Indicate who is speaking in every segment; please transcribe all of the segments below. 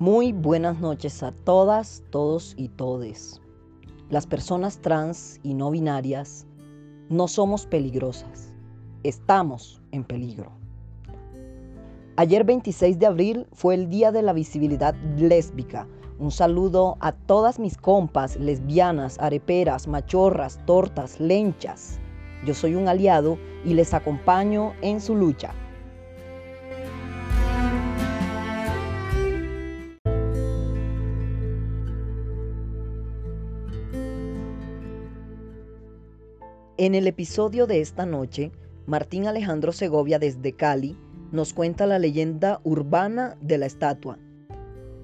Speaker 1: Muy buenas noches a todas, todos y todes. Las personas trans y no binarias no somos peligrosas, estamos en peligro. Ayer 26 de abril fue el Día de la Visibilidad Lésbica. Un saludo a todas mis compas lesbianas, areperas, machorras, tortas, lenchas. Yo soy un aliado y les acompaño en su lucha. En el episodio de esta noche, Martín Alejandro Segovia desde Cali nos cuenta la leyenda urbana de la estatua.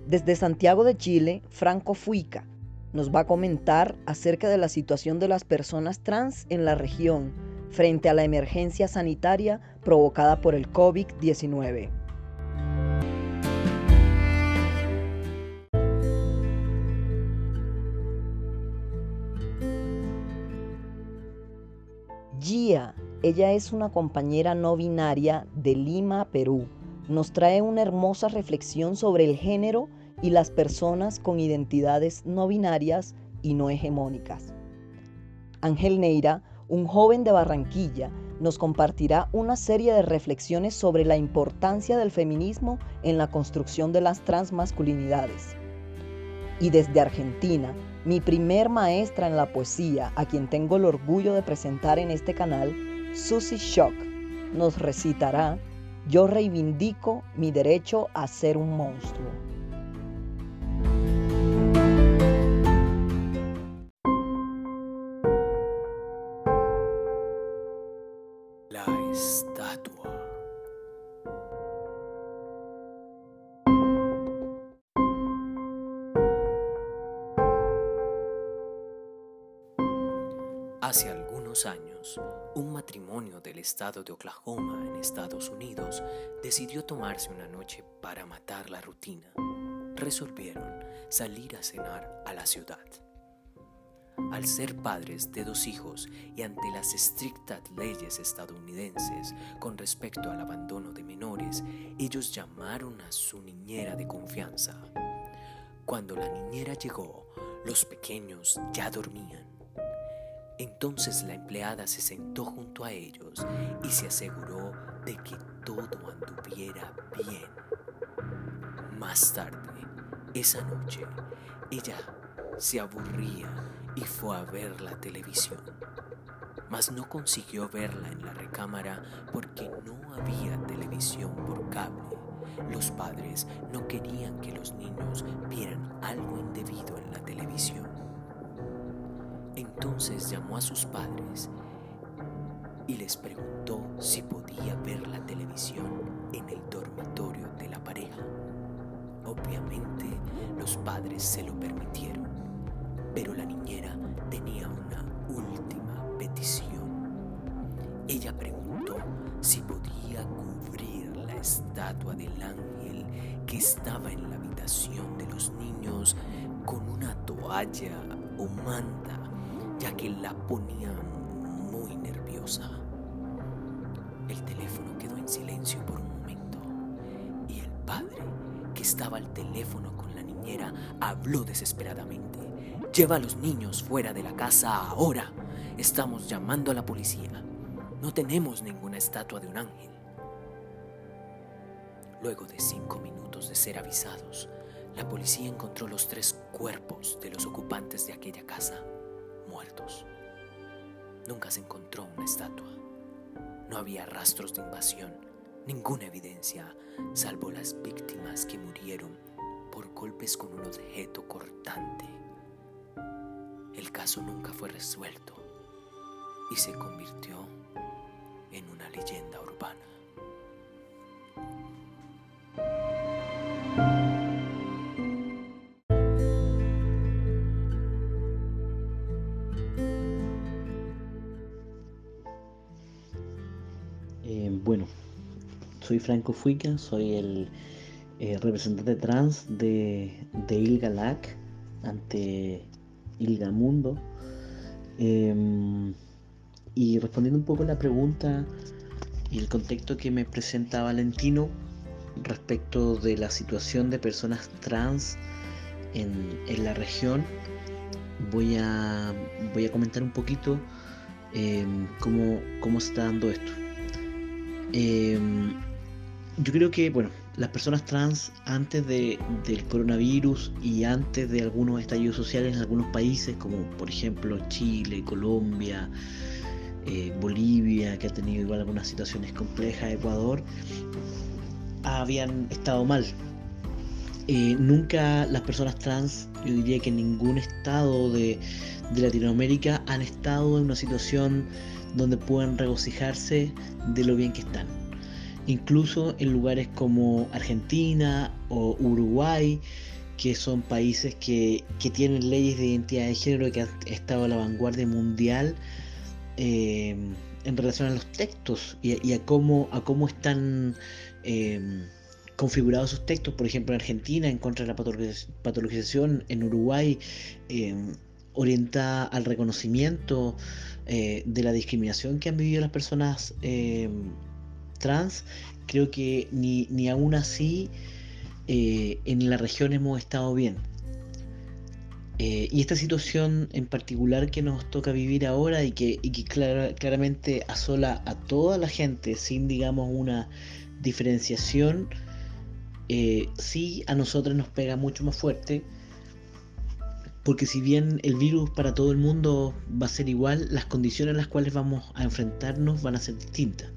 Speaker 1: Desde Santiago de Chile, Franco Fuica nos va a comentar acerca de la situación de las personas trans en la región frente a la emergencia sanitaria provocada por el COVID-19. Ella es una compañera no binaria de Lima, Perú. Nos trae una hermosa reflexión sobre el género y las personas con identidades no binarias y no hegemónicas. Ángel Neira, un joven de Barranquilla, nos compartirá una serie de reflexiones sobre la importancia del feminismo en la construcción de las transmasculinidades. Y desde Argentina, mi primer maestra en la poesía, a quien tengo el orgullo de presentar en este canal, Susie Shock, nos recitará Yo reivindico mi derecho a ser un monstruo.
Speaker 2: Hace algunos años, un matrimonio del estado de Oklahoma en Estados Unidos decidió tomarse una noche para matar la rutina. Resolvieron salir a cenar a la ciudad. Al ser padres de dos hijos y ante las estrictas leyes estadounidenses con respecto al abandono de menores, ellos llamaron a su niñera de confianza. Cuando la niñera llegó, los pequeños ya dormían. Entonces la empleada se sentó junto a ellos y se aseguró de que todo anduviera bien. Más tarde, esa noche, ella se aburría y fue a ver la televisión. Mas no consiguió verla en la recámara porque no había televisión por cable. Los padres no querían que los niños vieran algo indebido en la televisión. Entonces llamó a sus padres y les preguntó si podía ver la televisión en el dormitorio de la pareja. Obviamente los padres se lo permitieron, pero la niñera tenía una última petición. Ella preguntó si podía cubrir la estatua del ángel que estaba en la habitación de los niños con una toalla o manta ya que la ponía muy nerviosa. El teléfono quedó en silencio por un momento y el padre, que estaba al teléfono con la niñera, habló desesperadamente. Lleva a los niños fuera de la casa ahora. Estamos llamando a la policía. No tenemos ninguna estatua de un ángel. Luego de cinco minutos de ser avisados, la policía encontró los tres cuerpos de los ocupantes de aquella casa muertos. Nunca se encontró una estatua. No había rastros de invasión, ninguna evidencia, salvo las víctimas que murieron por golpes con un objeto cortante. El caso nunca fue resuelto y se convirtió en una leyenda urbana.
Speaker 3: Soy Franco Fuica, soy el eh, representante trans de, de Ilga LAC ante Ilga Mundo. Em, y respondiendo un poco la pregunta y el contexto que me presenta Valentino, respecto de la situación de personas trans en, en la región, voy a, voy a comentar un poquito em, cómo, cómo, se está dando esto. Em, yo creo que, bueno, las personas trans antes de, del coronavirus y antes de algunos estallidos sociales en algunos países, como por ejemplo Chile, Colombia, eh, Bolivia, que ha tenido igual algunas situaciones complejas, Ecuador, habían estado mal. Eh, nunca las personas trans, yo diría que en ningún estado de, de Latinoamérica han estado en una situación donde puedan regocijarse de lo bien que están incluso en lugares como Argentina o Uruguay, que son países que, tienen leyes de identidad de género que han estado a la vanguardia mundial eh, en relación a los textos y, a, cómo, a cómo están eh, configurados sus textos. Por ejemplo, en Argentina, en contra de la patologización, en Uruguay, eh, orientada al reconocimiento de la discriminación que han vivido las personas trans, creo que ni, ni aún así eh, en la región hemos estado bien. Eh, y esta situación en particular que nos toca vivir ahora y que, claramente asola a toda la gente sin, digamos, una diferenciación, eh, sí a nosotros nos pega mucho más fuerte. Porque si bien el virus para todo el mundo va a ser igual, las condiciones en las cuales vamos a enfrentarnos van a ser distintas.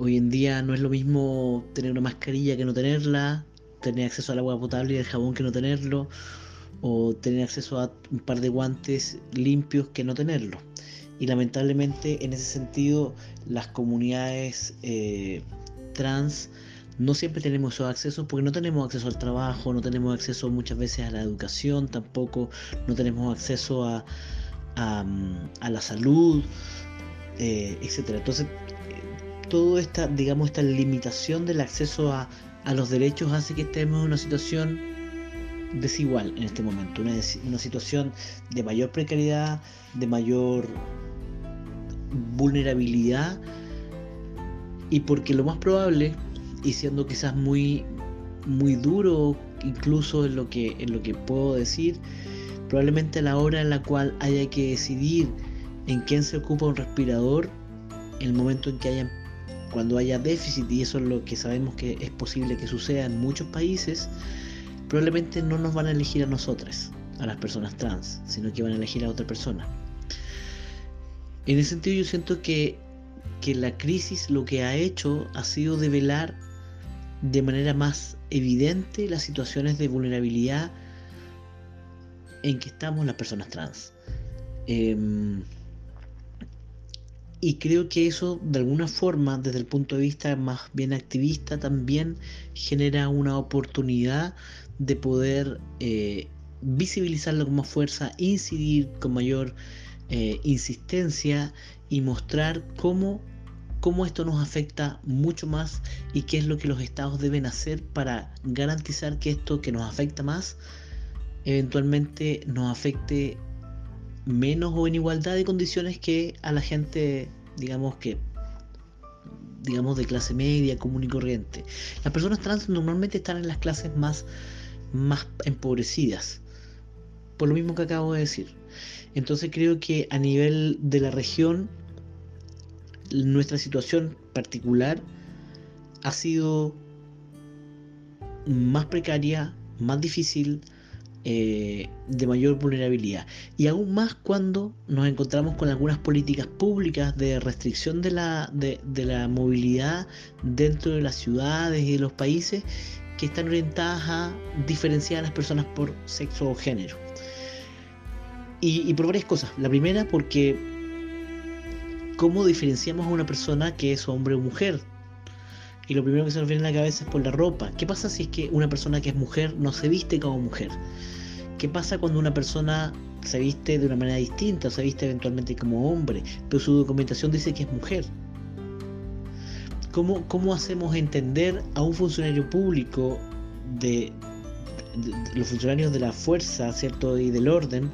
Speaker 3: Hoy en día no es lo mismo tener una mascarilla que no tenerla, tener acceso al agua potable y al jabón que no tenerlo, o tener acceso a un par de guantes limpios que no tenerlo. Y lamentablemente en ese sentido las comunidades eh, trans no siempre tenemos esos accesos porque no tenemos acceso al trabajo, no tenemos acceso muchas veces a la educación, tampoco no tenemos acceso a, a, la salud, eh, etc. Entonces toda esta, digamos, esta limitación del acceso a, los derechos hace que estemos en una situación desigual en este momento, una, una situación de mayor precariedad, de mayor vulnerabilidad y porque lo más probable y siendo quizás muy muy duro incluso en lo que en lo que puedo decir probablemente a la hora en la cual haya que decidir en quién se ocupa un respirador el momento en que haya cuando haya déficit, y eso es lo que sabemos que es posible que suceda en muchos países, probablemente no nos van a elegir a nosotras, a las personas trans, sino que van a elegir a otra persona. En ese sentido yo siento que, que la crisis lo que ha hecho ha sido develar de manera más evidente las situaciones de vulnerabilidad en que estamos las personas trans. Em, y creo que eso, de alguna forma, desde el punto de vista más bien activista, también genera una oportunidad de poder eh, visibilizarlo con más fuerza, incidir con mayor eh, insistencia y mostrar cómo, cómo esto nos afecta mucho más y qué es lo que los estados deben hacer para garantizar que esto que nos afecta más eventualmente nos afecte menos o en igualdad de condiciones que a la gente, digamos que digamos de clase media, común y corriente. Las personas trans normalmente están en las clases más, más empobrecidas, por lo mismo que acabo de decir. Entonces creo que a nivel de la región, nuestra situación particular ha sido más precaria, más difícil, eh, de mayor vulnerabilidad. Y aún más cuando nos encontramos con algunas políticas públicas de restricción de la, de, la movilidad dentro de las ciudades y de los países que están orientadas a diferenciar a las personas por sexo o género. Y, y por varias cosas. La primera porque cómo diferenciamos a una persona que es hombre o mujer. Y lo primero que se nos viene a la cabeza es por la ropa. ¿Qué pasa si es que una persona que es mujer no se viste como mujer? ¿Qué pasa cuando una persona se viste de una manera distinta, se viste eventualmente como hombre, pero su documentación dice que es mujer? ¿Cómo, cómo hacemos entender a un funcionario público de, los funcionarios de la fuerza, ¿cierto? Y del orden,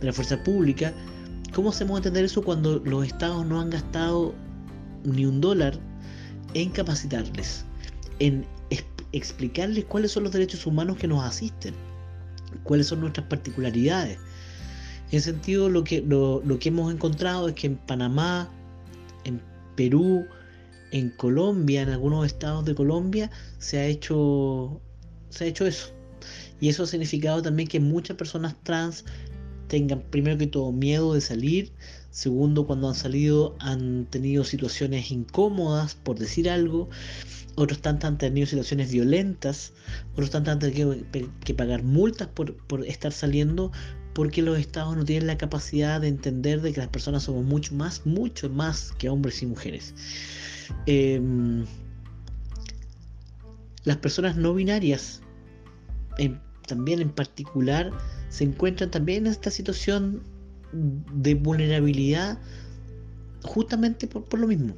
Speaker 3: de la fuerza pública, ¿cómo hacemos entender eso cuando los estados no han gastado ni un dólar en capacitarles, en explicarles cuáles son los derechos humanos que nos asisten, cuáles son nuestras particularidades. En ese sentido, lo que, lo, que hemos encontrado es que en Panamá, en Perú, en Colombia, en algunos estados de Colombia, se ha hecho, se ha hecho eso. Y eso ha significado también que muchas personas trans tengan primero que todo miedo de salir, segundo cuando han salido han tenido situaciones incómodas por decir algo, otros tantos han tenido situaciones violentas, otros tantos han tenido que, pagar multas por, estar saliendo porque los estados no tienen la capacidad de entender de que las personas somos mucho más, mucho más que hombres y mujeres. Em, las personas no binarias, también en particular, se encuentran también en esta situación de vulnerabilidad justamente por lo mismo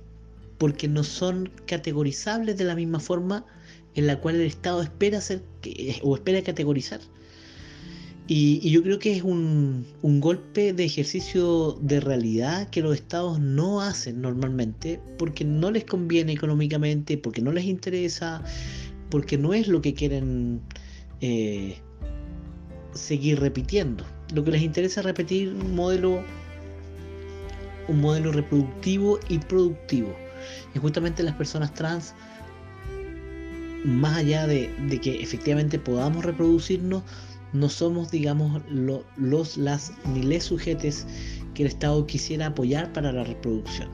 Speaker 3: porque no son categorizables de la misma forma en la cual el Estado espera ser o espera categorizar. Y, yo creo que es un, golpe de ejercicio de realidad que los estados no hacen normalmente porque no les conviene económicamente, porque no les interesa, porque no es lo que quieren eh, seguir repitiendo. Lo que les interesa es repetir un modelo, un modelo reproductivo y productivo. Y justamente las personas trans, más allá de, que efectivamente podamos reproducirnos, no somos, digamos, los, las ni les sujetes que el Estado quisiera apoyar para la reproducción.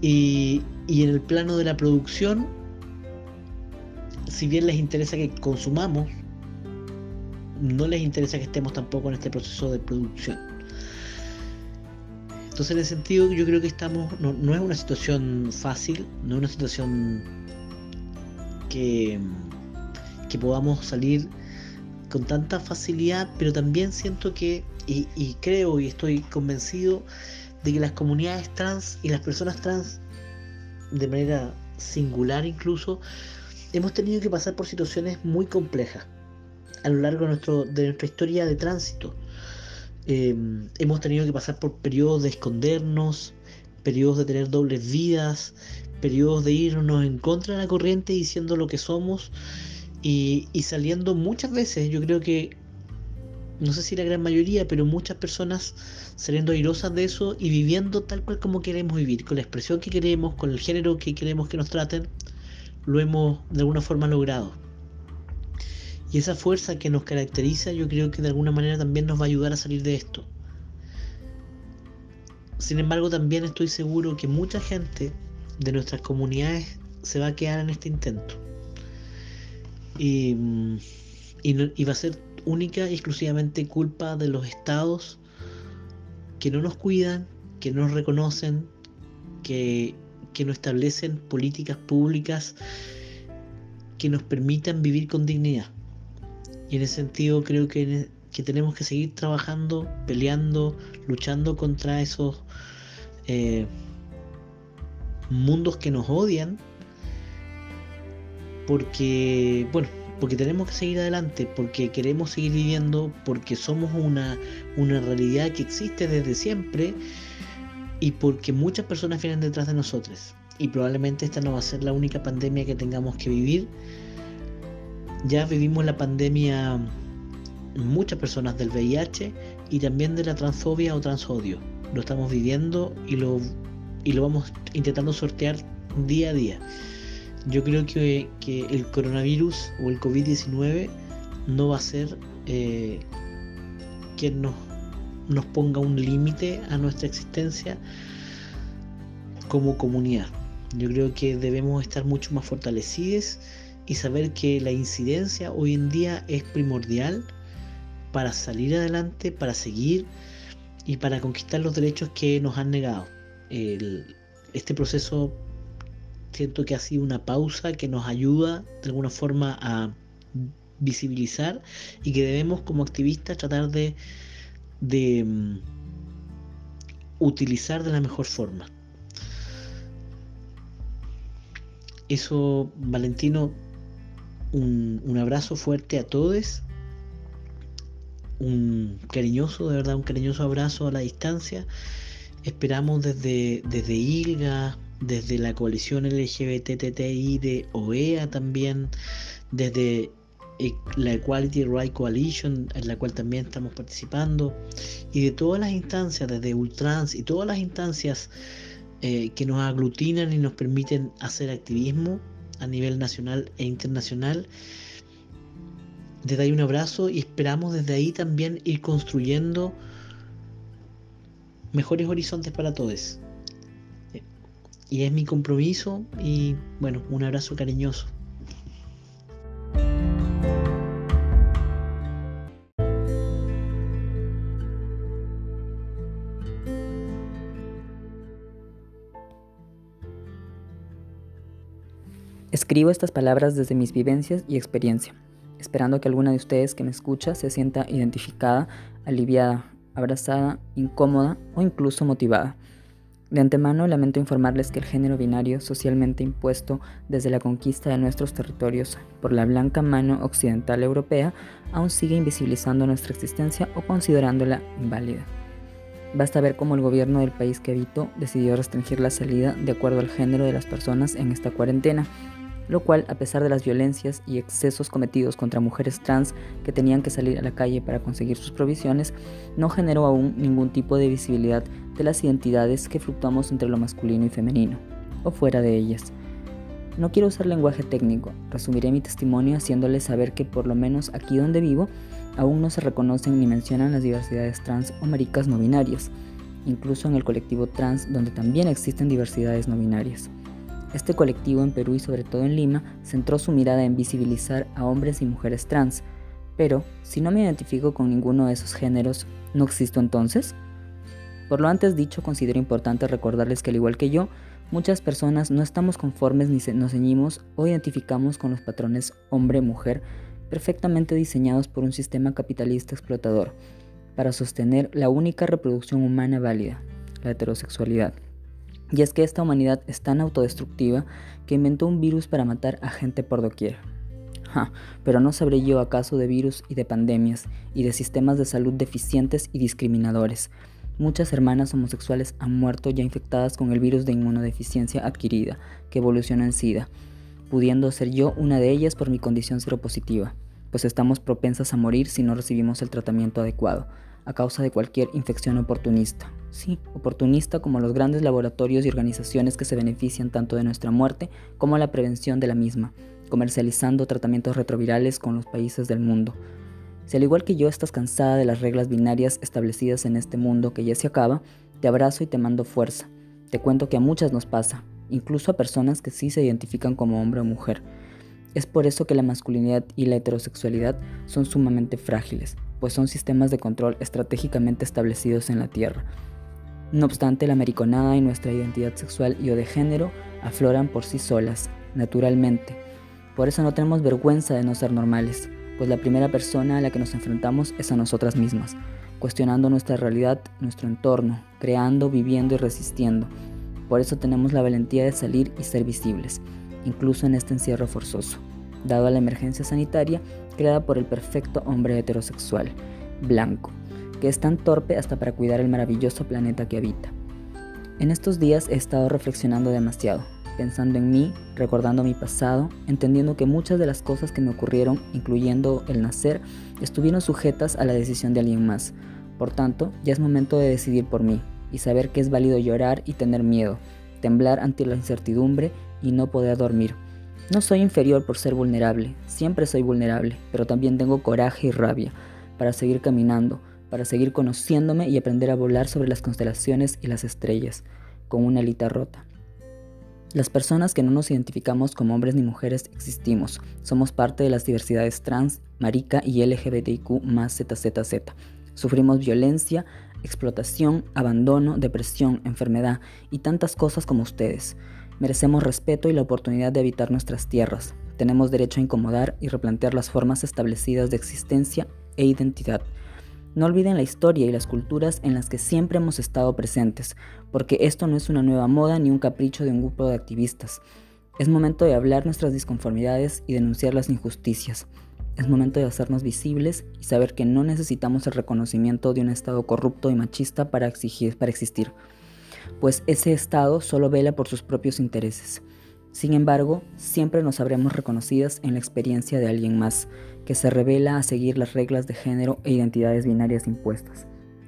Speaker 3: Y, y en el plano de la producción, si bien les interesa que consumamos, no les interesa que estemos tampoco en este proceso de producción. Entonces en ese sentido yo creo que estamos, no, es una situación fácil, no es una situación que, que podamos salir con tanta facilidad, pero también siento que, y, y, creo y estoy convencido de que las comunidades trans y las personas trans, de manera singular incluso, hemos tenido que pasar por situaciones muy complejas a lo largo de, nuestra historia de tránsito. Em, hemos tenido que pasar por periodos de escondernos, periodos de tener dobles vidas, periodos de irnos en contra de la corriente diciendo lo que somos y, saliendo muchas veces, yo creo que, no sé si la gran mayoría, pero muchas personas saliendo airosas de eso y viviendo tal cual como queremos vivir, con la expresión que queremos, con el género que queremos que nos traten, lo hemos de alguna forma logrado. Y esa fuerza que nos caracteriza yo creo que de alguna manera también nos va a ayudar a salir de esto. Sin embargo, también estoy seguro que mucha gente de nuestras comunidades se va a quedar en este intento. Y, va a ser única y exclusivamente culpa de los estados que no nos cuidan, que no nos reconocen, que, que no establecen políticas públicas que nos permitan vivir con dignidad. Y en ese sentido creo que, tenemos que seguir trabajando, peleando, luchando contra esos eh, mundos que nos odian. Porque, bueno, porque tenemos que seguir adelante, porque queremos seguir viviendo, porque somos una, una realidad que existe desde siempre y porque muchas personas vienen detrás de nosotros. Y probablemente esta no va a ser la única pandemia que tengamos que vivir ya vivimos la pandemia muchas personas del VIH y también de la transfobia o transodio. Lo estamos viviendo y lo, y lo vamos intentando sortear día a día. Yo creo que, el coronavirus o el COVID-19 no va a ser eh, que nos, nos ponga un límite a nuestra existencia como comunidad. Yo creo que debemos estar mucho más fortalecidos y saber que la incidencia hoy en día es primordial para salir adelante, para seguir y para conquistar los derechos que nos han negado. este proceso siento que ha sido una pausa que nos ayuda de alguna forma a visibilizar y que debemos como activistas tratar de, de mm, utilizar de la mejor forma. Eso, Valentino, un, abrazo fuerte a todos, un cariñoso, de verdad, un cariñoso abrazo a la distancia. Esperamos desde, desde ILGA, desde la coalición LGBTTI de OEA también, desde la Equality Right Coalition, en la cual también estamos participando, y de todas las instancias, desde Ultrans y todas las instancias eh, que nos aglutinan y nos permiten hacer activismo a nivel nacional e internacional. Desde ahí un abrazo y esperamos desde ahí también ir construyendo mejores horizontes para todos. Y es mi compromiso y bueno, un abrazo cariñoso.
Speaker 4: Escribo estas palabras desde mis vivencias y experiencia, esperando que alguna de ustedes que me escucha se sienta identificada, aliviada, abrazada, incómoda o incluso motivada. De antemano lamento informarles que el género binario socialmente impuesto desde la conquista de nuestros territorios por la blanca mano occidental europea aún sigue invisibilizando nuestra existencia o considerándola inválida. Basta ver cómo el gobierno del país que habito decidió restringir la salida de acuerdo al género de las personas en esta cuarentena lo cual, a pesar de las violencias y excesos cometidos contra mujeres trans que tenían que salir a la calle para conseguir sus provisiones, no generó aún ningún tipo de visibilidad de las identidades que fluctuamos entre lo masculino y femenino, o fuera de ellas. No quiero usar lenguaje técnico, resumiré mi testimonio haciéndoles saber que por lo menos aquí donde vivo, aún no se reconocen ni mencionan las diversidades trans o maricas no binarias, incluso en el colectivo trans donde también existen diversidades no binarias. Este colectivo en Perú y sobre todo en Lima centró su mirada en visibilizar a hombres y mujeres trans. Pero, si no me identifico con ninguno de esos géneros, ¿no existo entonces? Por lo antes dicho, considero importante recordarles que al igual que yo, muchas personas no estamos conformes ni nos ceñimos o identificamos con los patrones hombre-mujer perfectamente diseñados por un sistema capitalista explotador para sostener la única reproducción humana válida, la heterosexualidad. Y es que esta humanidad es tan autodestructiva que inventó un virus para matar a gente por doquier. pero no sabré yo acaso de virus y de pandemias y de sistemas de salud deficientes y discriminadores. Muchas hermanas homosexuales han muerto ya infectadas con el virus de inmunodeficiencia adquirida, que evolucionó en SIDA, pudiendo ser yo una de ellas por mi condición seropositiva, pues estamos propensas a morir si no recibimos el tratamiento adecuado, a causa de cualquier infección oportunista. Sí, oportunista como los grandes laboratorios y organizaciones que se benefician tanto de nuestra muerte como la prevención de la misma, comercializando tratamientos retrovirales con los países del mundo. Si al igual que yo estás cansada de las reglas binarias establecidas en este mundo que ya se acaba, te abrazo y te mando fuerza. Te cuento que a muchas nos pasa, incluso a personas que sí se identifican como hombre o mujer. Es por eso que la masculinidad y la heterosexualidad son sumamente frágiles, pues son sistemas de control estratégicamente establecidos en la Tierra. No obstante, la americonada y nuestra identidad sexual y o de género afloran por sí solas, naturalmente. Por eso no tenemos vergüenza de no ser normales, pues la primera persona a la que nos enfrentamos es a nosotras mismas, cuestionando nuestra realidad, nuestro entorno, creando, viviendo y resistiendo. Por eso tenemos la valentía de salir y ser visibles, incluso en este encierro forzoso dado a la emergencia sanitaria creada por el perfecto hombre heterosexual, blanco, que es tan torpe hasta para cuidar el maravilloso planeta que habita. En estos días he estado reflexionando demasiado, pensando en mí, recordando mi pasado, entendiendo que muchas de las cosas que me ocurrieron, incluyendo el nacer, estuvieron sujetas a la decisión de alguien más. Por tanto, ya es momento de decidir por mí y saber que es válido llorar y tener miedo, temblar ante la incertidumbre y no poder dormir, no soy inferior por ser vulnerable, siempre soy vulnerable, pero también tengo coraje y rabia para seguir caminando, para seguir conociéndome y aprender a volar sobre las constelaciones y las estrellas, con una alita rota. Las personas que no nos identificamos como hombres ni mujeres existimos. Somos parte de las diversidades trans, marica y LGBTIQ más ZZZ. Sufrimos violencia, explotación, abandono, depresión, enfermedad y tantas cosas como ustedes. Merecemos respeto y la oportunidad de habitar nuestras tierras. Tenemos derecho a incomodar y replantear las formas establecidas de existencia e identidad. No olviden la historia y las culturas en las que siempre hemos estado presentes, porque esto no es una nueva moda ni un capricho de un grupo de activistas. Es momento de hablar nuestras disconformidades y denunciar las injusticias. Es momento de hacernos visibles y saber que no necesitamos el reconocimiento de un Estado corrupto y machista para, exigir, para existir. Pues ese estado solo vela por sus propios intereses. Sin embargo, siempre nos habremos reconocidas en la experiencia de alguien más, que se revela a seguir las reglas de género e identidades binarias impuestas.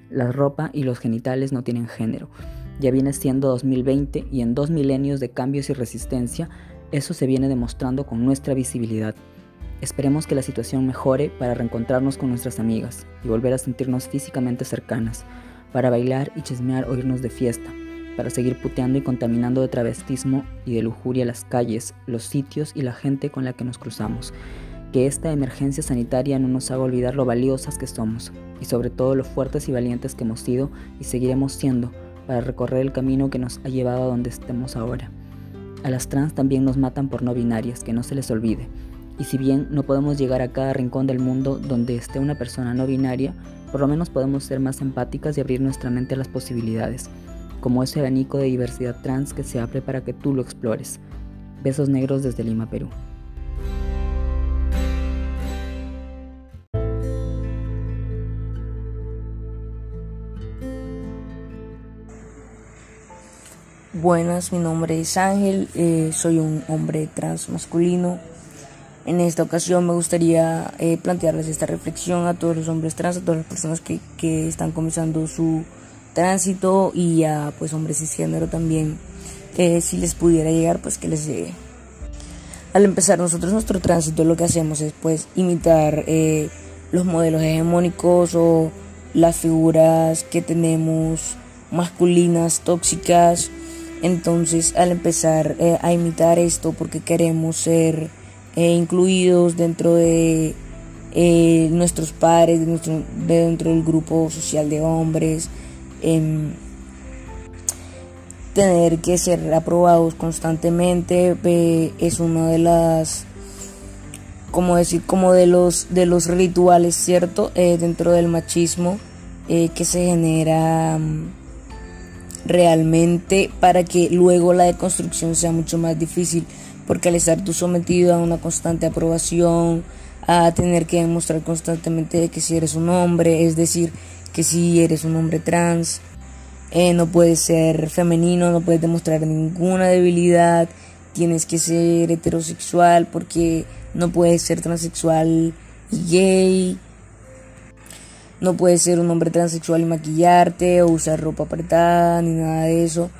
Speaker 4: La ropa y los genitales no tienen género. Ya viene siendo 2020 y en dos milenios de cambios y resistencia, eso se viene demostrando con nuestra visibilidad. Esperemos que la situación mejore para reencontrarnos con nuestras amigas y volver a sentirnos físicamente cercanas, para bailar y chismear o irnos de fiesta, para seguir puteando y contaminando de travestismo y de lujuria las calles, los sitios y la gente con la que nos cruzamos. Que esta emergencia sanitaria no nos haga olvidar lo valiosas que somos y sobre todo lo fuertes y valientes que hemos sido y seguiremos siendo para recorrer el camino que nos ha llevado a donde estemos ahora. A las trans también nos matan por no binarias, que no se les olvide. Y si bien no podemos llegar a cada rincón del mundo donde esté una persona no binaria, por lo menos podemos ser más empáticas y abrir nuestra mente a las posibilidades, como ese abanico de diversidad trans que se abre para que tú lo explores. Besos negros desde Lima, Perú.
Speaker 5: Buenas, mi nombre es Ángel, eh, soy un hombre trans masculino. En esta ocasión me gustaría eh, plantearles esta reflexión a todos los hombres trans, a todas las personas que, que están comenzando su tránsito y a pues hombres cisgénero también, que si les pudiera llegar, pues que les llegue. Al empezar nosotros nuestro tránsito lo que hacemos es pues imitar eh, los modelos hegemónicos o las figuras que tenemos masculinas, tóxicas. Entonces al empezar eh, a imitar esto porque queremos ser eh, incluidos dentro de nuestros padres, de nuestro, dentro del grupo social de hombres, tener que ser aprobados constantemente es uno de las como decir como de los de los rituales cierto eh, dentro del machismo que se genera mm, realmente para que luego la deconstrucción sea mucho más difícil porque al estar tú sometido a una constante aprobación, a tener que demostrar constantemente que si eres un hombre, es decir, que si eres un hombre trans, eh, no puedes ser femenino, no puedes demostrar ninguna debilidad, tienes que ser heterosexual porque no puedes ser transexual y gay, no puedes ser un hombre transexual y maquillarte o usar ropa apretada ni nada de eso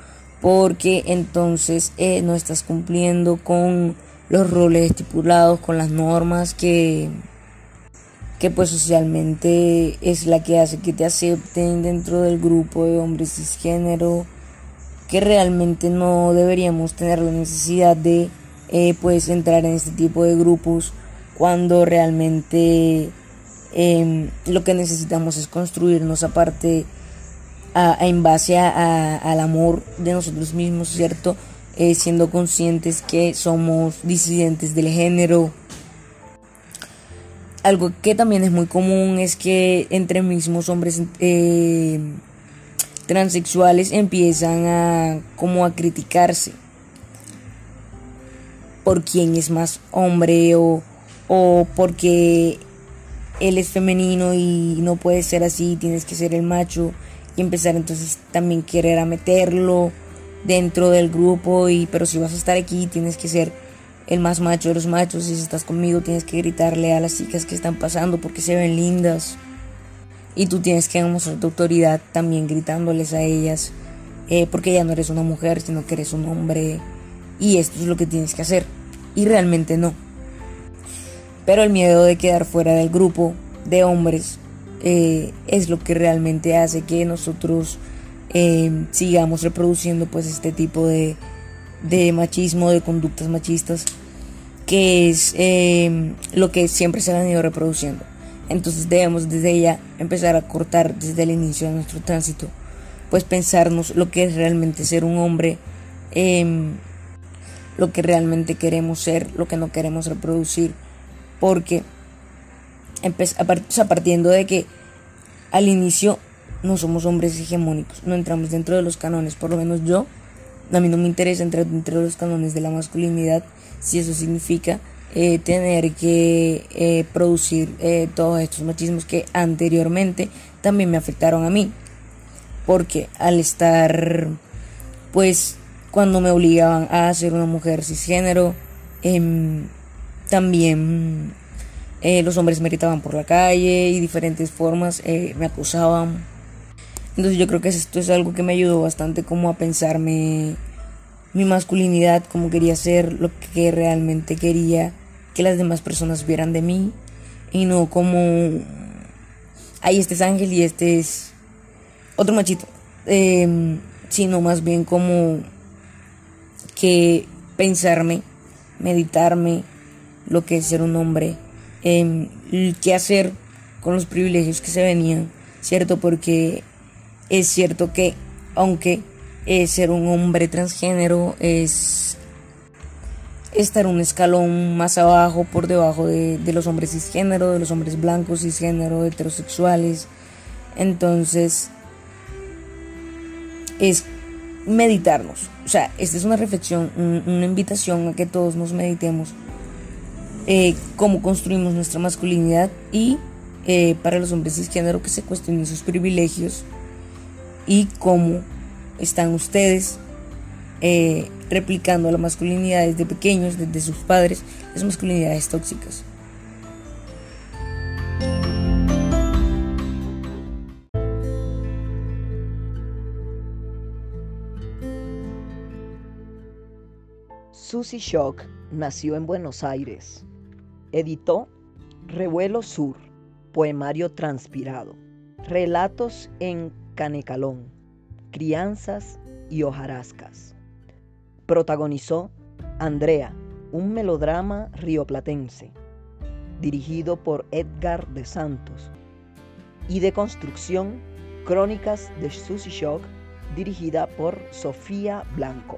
Speaker 5: porque entonces eh, no estás cumpliendo con los roles estipulados, con las normas que, que pues socialmente es la que hace que te acepten dentro del grupo de hombres cisgénero, que realmente no deberíamos tener la necesidad de eh, pues entrar en este tipo de grupos cuando realmente em, lo que necesitamos es construirnos aparte en base al amor de nosotros mismos, ¿cierto? Eh, siendo conscientes que somos disidentes del género. Algo que también es muy común es que entre mismos hombres eh, transexuales empiezan a como a criticarse por quién es más hombre o, o porque él es femenino y no puede ser así, tienes que ser el macho y empezar entonces también querer a meterlo dentro del grupo y pero si vas a estar aquí tienes que ser el más macho de los machos. Y si estás conmigo tienes que gritarle a las chicas que están pasando porque se ven lindas. Y tú tienes que demostrar tu autoridad también gritándoles a ellas eh, porque ya no eres una mujer sino que eres un hombre. Y esto es lo que tienes que hacer. Y realmente no. Pero el miedo de quedar fuera del grupo de hombres eh, es lo que realmente hace que nosotros eh, sigamos reproduciendo pues este tipo de, de, machismo, de conductas machistas, que es eh, lo que siempre se ha venido reproduciendo. Entonces debemos desde ya empezar a cortar desde el inicio de nuestro tránsito, pues pensarnos lo que es realmente ser un hombre, em, lo que realmente queremos ser, lo que no queremos reproducir, porque partiendo de que al inicio no somos hombres hegemónicos, no entramos dentro de los canones, por lo menos yo, a mí no me interesa entrar dentro de los canones de la masculinidad, si eso significa eh, tener que eh, producir eh, todos estos machismos que anteriormente también me afectaron a mí, porque al estar pues cuando me obligaban a ser una mujer cisgénero, em, también los hombres me gritaban por la calle y diferentes formas eh, me acosaban. Entonces yo creo que esto es algo que me ayudó bastante como a pensarme mi masculinidad, como quería ser, lo que realmente quería que las demás personas vieran de mí y no como, ahí este es Ángel y este es otro machito, em, sino más bien como que pensarme, meditarme lo que es ser un hombre, eh, qué hacer con los privilegios que se venían, ¿cierto? Porque es cierto que aunque ser un hombre transgénero es estar un escalón más abajo, por debajo de, de, los hombres cisgénero, de los hombres blancos cisgénero, heterosexuales. Entonces, es meditarnos. O sea, esta es una reflexión, una invitación a que todos nos meditemos eh, cómo construimos nuestra masculinidad y eh, para los hombres cisgénero que se cuestionen sus privilegios y cómo están ustedes eh, replicando la masculinidad desde pequeños, desde sus padres, las masculinidades tóxicas.
Speaker 1: Susie Shock nació en Buenos Aires. Editó Revuelo Sur, poemario transpirado, relatos en Canecalón, crianzas y hojarascas. Protagonizó Andrea, un melodrama rioplatense, dirigido por Edgar de Santos, y de construcción Crónicas de Susie Shock, dirigida por Sofía Blanco.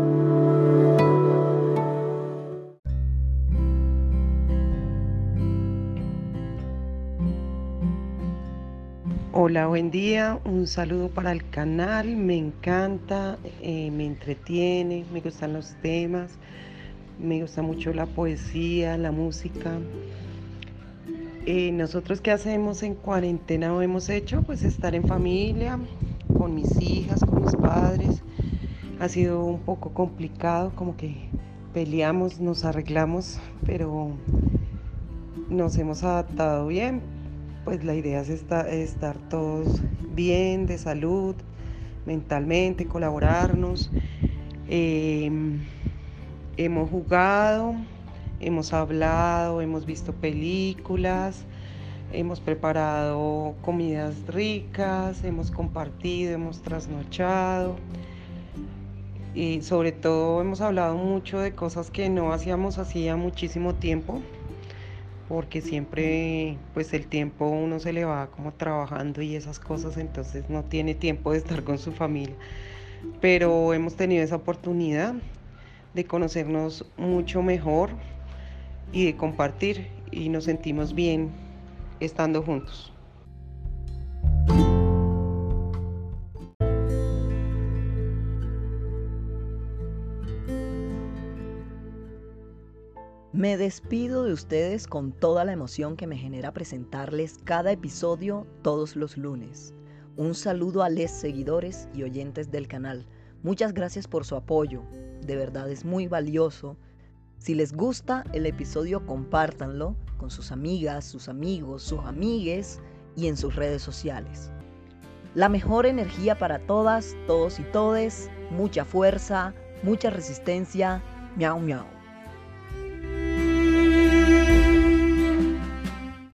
Speaker 6: Hola, buen día. Un saludo para el canal. Me encanta, eh, me entretiene, me gustan los temas, me gusta mucho la poesía, la música. Eh, nosotros qué hacemos en cuarentena o hemos hecho, pues estar en familia, con mis hijas, con mis padres. Ha sido un poco complicado, como que peleamos, nos arreglamos, pero nos hemos adaptado bien pues la idea es estar, todos bien, de salud, mentalmente, colaborarnos. Em, hemos jugado, hemos hablado, hemos visto películas, hemos preparado comidas ricas, hemos compartido, hemos trasnochado. Y sobre todo hemos hablado mucho de cosas que no hacíamos hacía muchísimo tiempo porque siempre pues el tiempo uno se le va como trabajando y esas cosas, entonces no tiene tiempo de estar con su familia. Pero hemos tenido esa oportunidad de conocernos mucho mejor y de compartir y nos sentimos bien estando juntos.
Speaker 1: Me despido de ustedes con toda la emoción que me genera presentarles cada episodio todos los lunes. Un saludo a los seguidores y oyentes del canal. Muchas gracias por su apoyo. De verdad es muy valioso. Si les gusta el episodio, compártanlo con sus amigas, sus amigos, sus amigues y en sus redes sociales. La mejor energía para todas, todos y todes. Mucha fuerza, mucha resistencia. Miau, miau.